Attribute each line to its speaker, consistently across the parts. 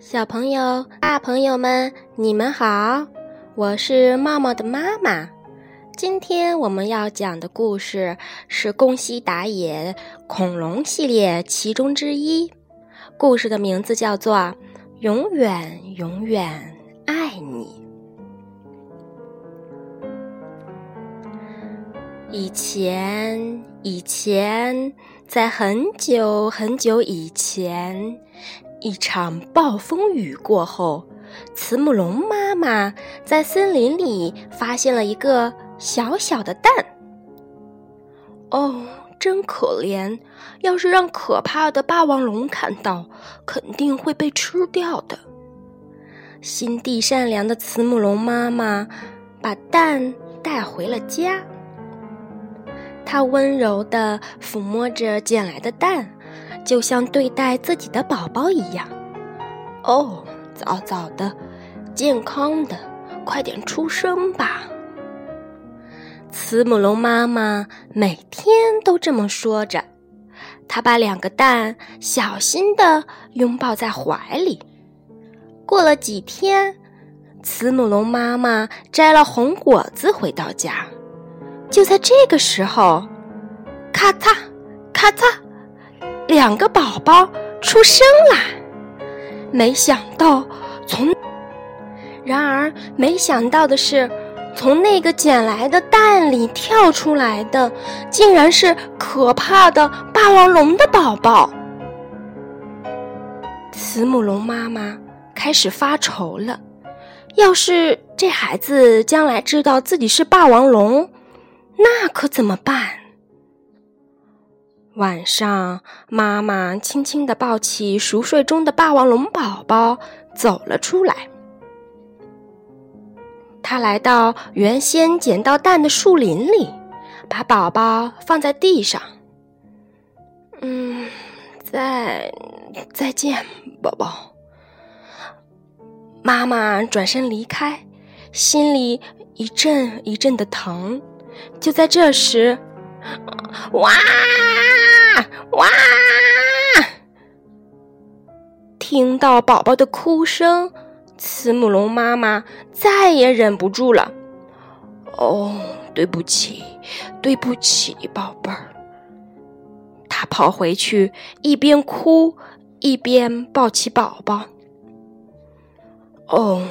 Speaker 1: 小朋友、大朋友们，你们好！我是茂茂的妈妈。今天我们要讲的故事是宫西达也恐龙系列其中之一。故事的名字叫做《永远永远爱你》。以前，以前，在很久很久以前。一场暴风雨过后，慈母龙妈妈在森林里发现了一个小小的蛋。哦，真可怜！要是让可怕的霸王龙看到，肯定会被吃掉的。心地善良的慈母龙妈妈把蛋带回了家，她温柔地抚摸着捡来的蛋。就像对待自己的宝宝一样，哦，早早的，健康的，快点出生吧！慈母龙妈妈每天都这么说着，她把两个蛋小心的拥抱在怀里。过了几天，慈母龙妈妈摘了红果子回到家，就在这个时候，咔嚓，咔嚓。两个宝宝出生啦！没想到，从然而没想到的是，从那个捡来的蛋里跳出来的，竟然是可怕的霸王龙的宝宝。慈母龙妈妈开始发愁了：要是这孩子将来知道自己是霸王龙，那可怎么办？晚上，妈妈轻轻地抱起熟睡中的霸王龙宝宝，走了出来。她来到原先捡到蛋的树林里，把宝宝放在地上。嗯，再再见，宝宝。妈妈转身离开，心里一阵一阵的疼。就在这时，哇！哇！听到宝宝的哭声，慈母龙妈妈再也忍不住了。哦，对不起，对不起，宝贝儿。她跑回去，一边哭一边抱起宝宝。哦，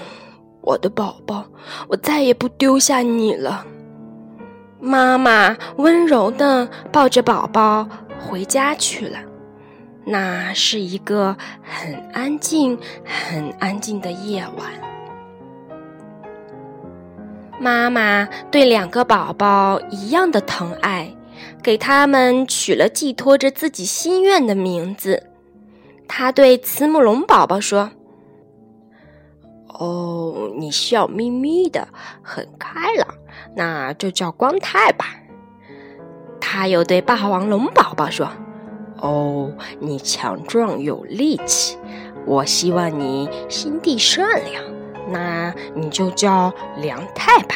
Speaker 1: 我的宝宝，我再也不丢下你了。妈妈温柔的抱着宝宝。回家去了。那是一个很安静、很安静的夜晚。妈妈对两个宝宝一样的疼爱，给他们取了寄托着自己心愿的名字。她对慈母龙宝宝说：“哦，你笑眯眯的，很开朗，那就叫光太吧。”他又对霸王龙宝宝说：“哦，你强壮有力气，我希望你心地善良，那你就叫梁太吧。”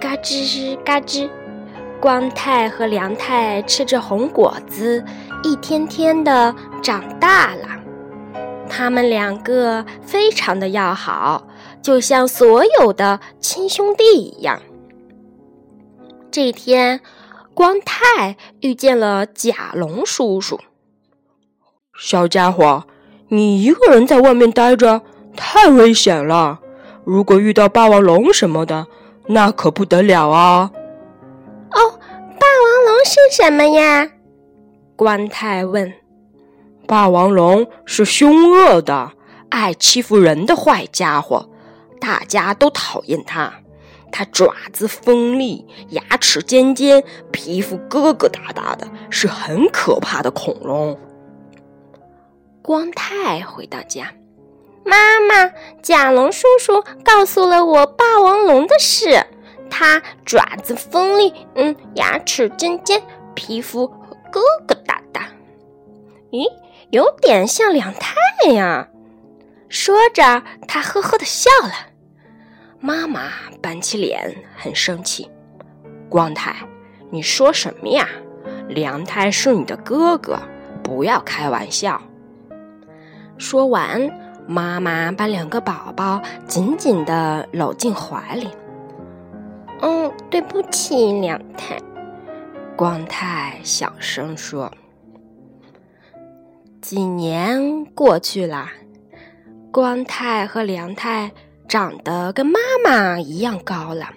Speaker 1: 嘎吱嘎吱，光太和梁太吃着红果子，一天天的长大了。他们两个非常的要好，就像所有的亲兄弟一样。这天，光太遇见了甲龙叔叔。
Speaker 2: 小家伙，你一个人在外面待着，太危险了。如果遇到霸王龙什么的，那可不得了啊！
Speaker 1: 哦，霸王龙是什么呀？光太问。
Speaker 2: 霸王龙是凶恶的、爱欺负人的坏家伙，大家都讨厌它。它爪子锋利，牙齿尖尖，皮肤疙疙瘩瘩的，是很可怕的恐龙。
Speaker 1: 光太回到家，妈妈，甲龙叔叔告诉了我霸王龙的事。它爪子锋利，嗯，牙齿尖尖，皮肤疙疙瘩瘩。咦，有点像两太呀。说着，他呵呵的笑了。妈妈板起脸，很生气。光太，你说什么呀？梁太是你的哥哥，不要开玩笑。说完，妈妈把两个宝宝紧紧地搂进怀里。嗯，对不起，梁太。光太小声说。几年过去了，光太和梁太长得跟妈妈一样高了。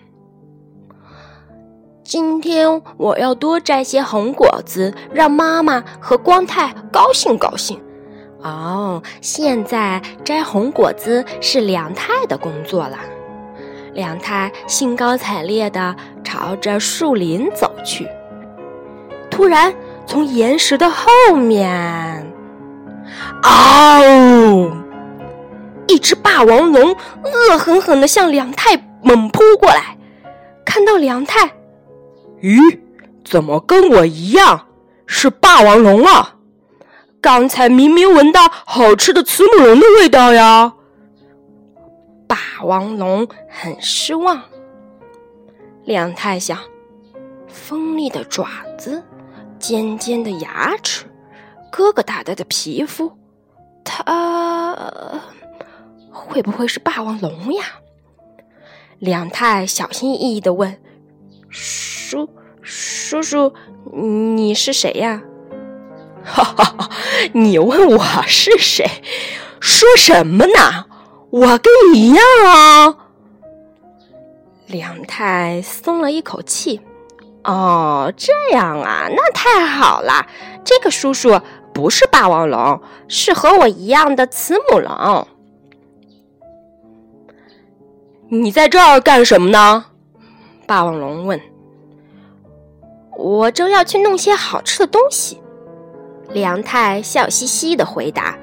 Speaker 1: 今天我要多摘些红果子，让妈妈和光太高兴高兴。哦，现在摘红果子是梁太的工作了。梁太兴高采烈地朝着树林走去。突然，从岩石的后面，嗷！一只霸王龙恶狠狠地向梁太猛扑过来。看到梁太。
Speaker 2: 咦，怎么跟我一样是霸王龙啊？刚才明明闻到好吃的慈母龙的味道呀！
Speaker 1: 霸王龙很失望。梁太想，锋利的爪子，尖尖的牙齿，疙疙瘩瘩的皮肤，它会不会是霸王龙呀？梁太小心翼翼的问。叔，叔叔，你是谁呀？
Speaker 2: 哈哈哈！你问我是谁？说什么呢？我跟你一样啊！
Speaker 1: 梁太松了一口气。哦，这样啊，那太好了。这个叔叔不是霸王龙，是和我一样的慈母龙。
Speaker 2: 你在这儿干什么呢？
Speaker 1: 霸王龙问：“我正要去弄些好吃的东西。”梁太笑嘻嘻的回答，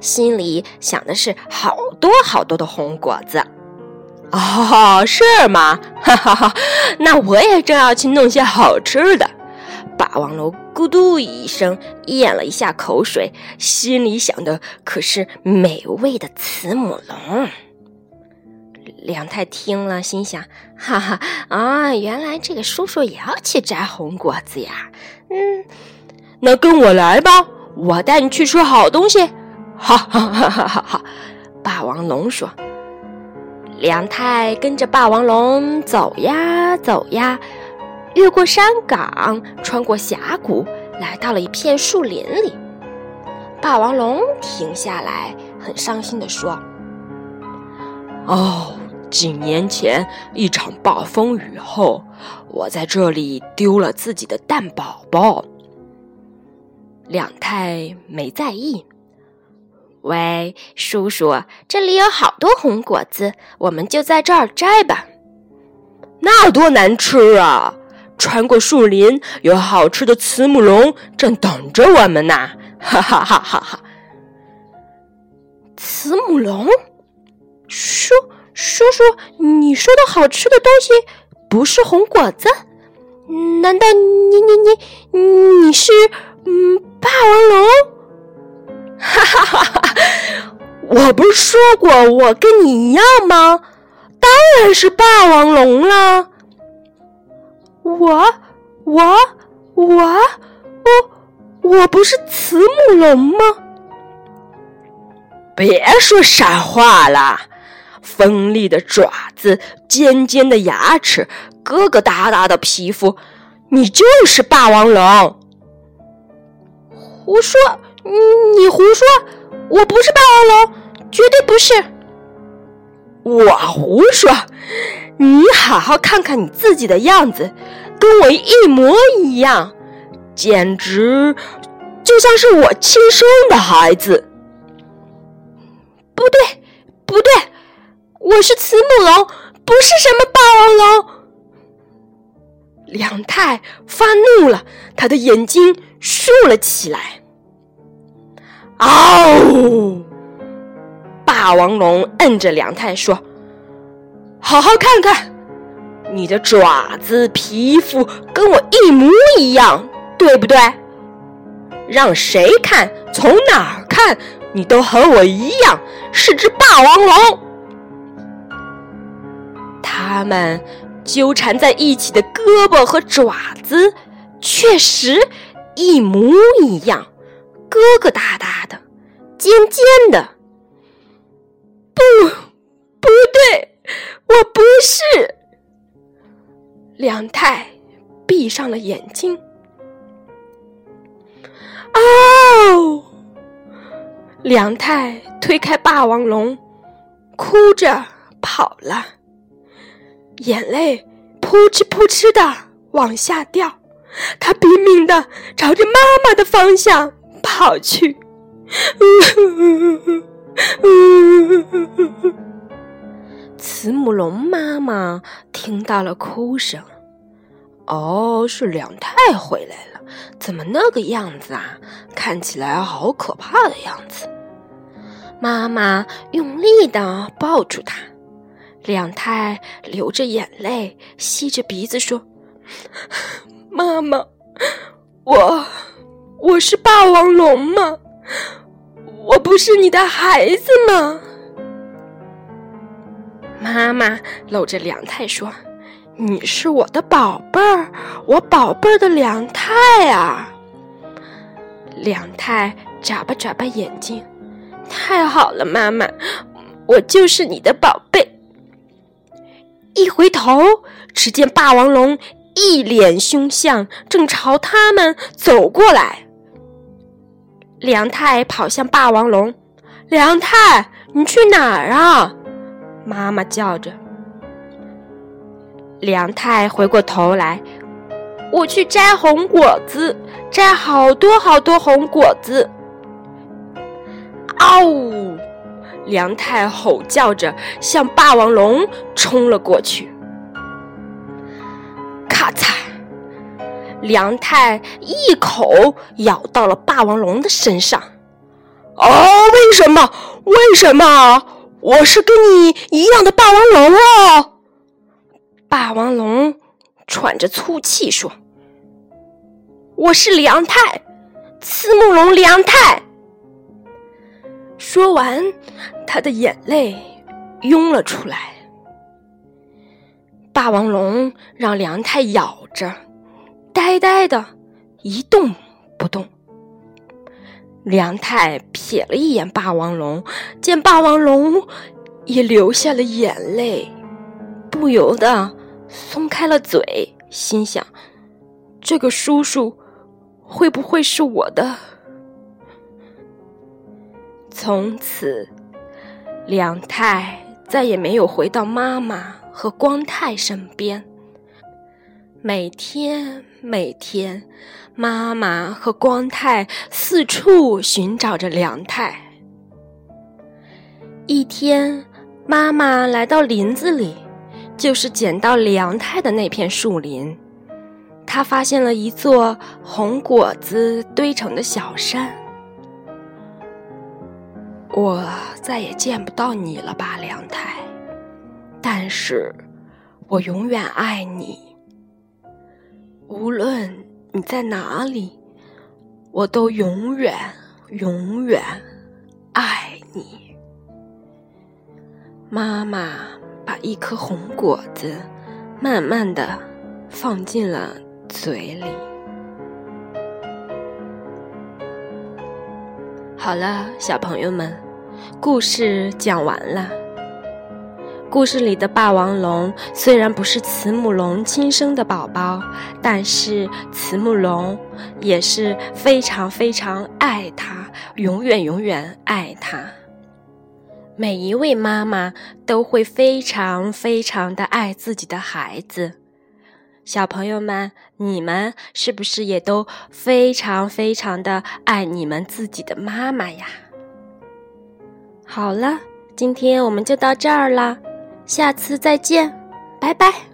Speaker 1: 心里想的是好多好多的红果子。
Speaker 2: 哦，是吗？哈哈哈！那我也正要去弄些好吃的。
Speaker 1: 霸王龙咕嘟一声咽了一下口水，心里想的可是美味的慈母龙。梁太听了，心想：“哈哈啊，原来这个叔叔也要去摘红果子呀！”嗯，
Speaker 2: 那跟我来吧，我带你去吃好东西。哈哈哈哈哈！
Speaker 1: 霸王龙说。梁太跟着霸王龙走呀走呀，越过山岗，穿过峡谷，来到了一片树林里。霸王龙停下来，很伤心的说：“
Speaker 2: 哦。”几年前一场暴风雨后，我在这里丢了自己的蛋宝宝。
Speaker 1: 两太没在意。喂，叔叔，这里有好多红果子，我们就在这儿摘吧。
Speaker 2: 那多难吃啊！穿过树林，有好吃的慈母龙正等着我们呢！哈哈哈哈哈！
Speaker 1: 慈母龙，叔。叔叔，你说的好吃的东西不是红果子？难道你你你你是嗯霸王龙？
Speaker 2: 哈哈哈哈！我不是说过我跟你一样吗？当然是霸王龙了。
Speaker 1: 我我我我我不是慈母龙吗？
Speaker 2: 别说傻话了。锋利的爪子，尖尖的牙齿，疙疙瘩瘩的皮肤，你就是霸王龙！
Speaker 1: 胡说！你胡说！我不是霸王龙，绝对不是！
Speaker 2: 我胡说！你好好看看你自己的样子，跟我一模一样，简直就像是我亲生的孩子！
Speaker 1: 不对，不对！我是慈母龙，不是什么霸王龙。
Speaker 2: 梁太发怒了，他的眼睛竖了起来。嗷！霸王龙摁着梁太说：“好好看看，你的爪子、皮肤跟我一模一样，对不对？让谁看，从哪儿看，你都和我一样，是只霸王龙。”他们纠缠在一起的胳膊和爪子，确实一模一样，疙疙瘩瘩的，
Speaker 1: 尖尖的。
Speaker 2: 不，不对，我不是。梁太闭上了眼睛。哦！梁太推开霸王龙，哭着跑了，眼泪扑哧扑哧的往下掉。他拼命的朝着妈妈的方向跑去。慈母龙妈妈听到了哭声，哦，是两太回来了，怎么那个样子啊？看起来好可怕的样子。妈妈用力的抱住他，梁太流着眼泪，吸着鼻子说：“妈妈，我我是霸王龙吗？我不是你的孩子吗？”妈妈搂着梁太说：“你是我的宝贝儿，我宝贝儿的梁太啊！”梁太眨巴眨巴眼睛。太好了，妈妈，我就是你的宝贝。一回头，只见霸王龙一脸凶相，正朝他们走过来。梁太跑向霸王龙：“梁太，你去哪儿啊？”妈妈叫着。梁太回过头来：“我去摘红果子，摘好多好多红果子。”嗷！呜！梁太吼叫着向霸王龙冲了过去。咔嚓！梁太一口咬到了霸王龙的身上。哦，为什么？为什么？我是跟你一样的霸王龙哦！霸王龙喘着粗气说：“我是梁太，慈母龙梁太。”说完，他的眼泪涌了出来。霸王龙让梁太咬着，呆呆的一动不动。梁太瞥了一眼霸王龙，见霸王龙也流下了眼泪，不由得松开了嘴，心想：这个叔叔会不会是我的？从此，梁太再也没有回到妈妈和光太身边。每天，每天，妈妈和光太四处寻找着梁太。一天，妈妈来到林子里，就是捡到梁太的那片树林，她发现了一座红果子堆成的小山。我再也见不到你了吧，梁太。但是，我永远爱你。无论你在哪里，我都永远、永远爱你。妈妈把一颗红果子慢慢的放进了嘴里。好了，小朋友们。故事讲完了。故事里的霸王龙虽然不是慈母龙亲生的宝宝，但是慈母龙也是非常非常爱它，永远永远爱它。每一位妈妈都会非常非常的爱自己的孩子。小朋友们，你们是不是也都非常非常的爱你们自己的妈妈呀？好了，今天我们就到这儿啦，下次再见，拜拜。